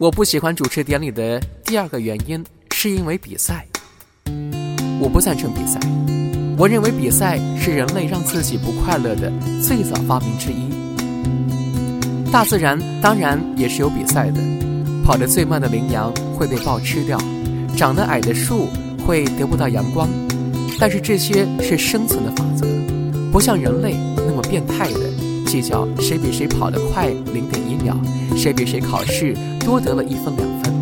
我不喜欢主持典礼的第二个原因，是因为比赛。我不赞成比赛，我认为比赛是人类让自己不快乐的最早发明之一。大自然当然也是有比赛的，跑得最慢的羚羊会被豹吃掉，长得矮的树会得不到阳光，但是这些是生存的法则，不像人类那么变态的。计较谁比谁跑得快零点一秒，谁比谁考试多得了一分两分，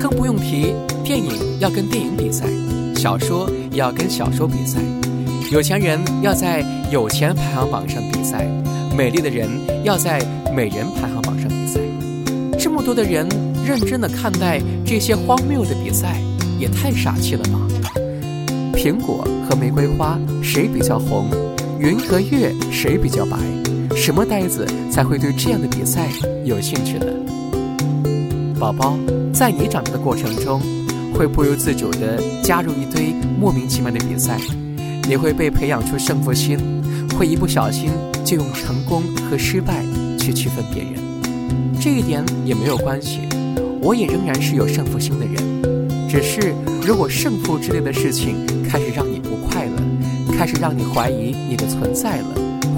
更不用提电影要跟电影比赛。小说要跟小说比赛，有钱人要在有钱排行榜上比赛，美丽的人要在美人排行榜上比赛。这么多的人认真的看待这些荒谬的比赛，也太傻气了吧！苹果和玫瑰花谁比较红？云和月谁比较白？什么呆子才会对这样的比赛有兴趣呢？宝宝，在你长大的过程中。会不由自主地加入一堆莫名其妙的比赛，你会被培养出胜负心，会一不小心就用成功和失败去区分别人。这一点也没有关系，我也仍然是有胜负心的人。只是如果胜负之类的事情开始让你，开始让你怀疑你的存在了，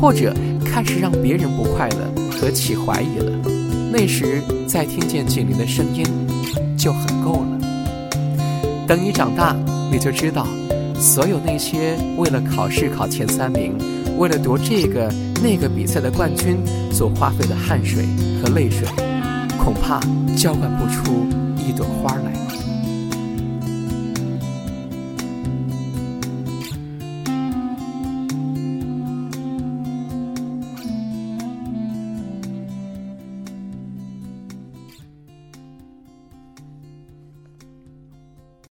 或者开始让别人不快乐和起怀疑了，那时再听见警铃的声音就很够了。等你长大，你就知道，所有那些为了考试考前三名，为了夺这个那个比赛的冠军所花费的汗水和泪水，恐怕浇灌不出一朵花来。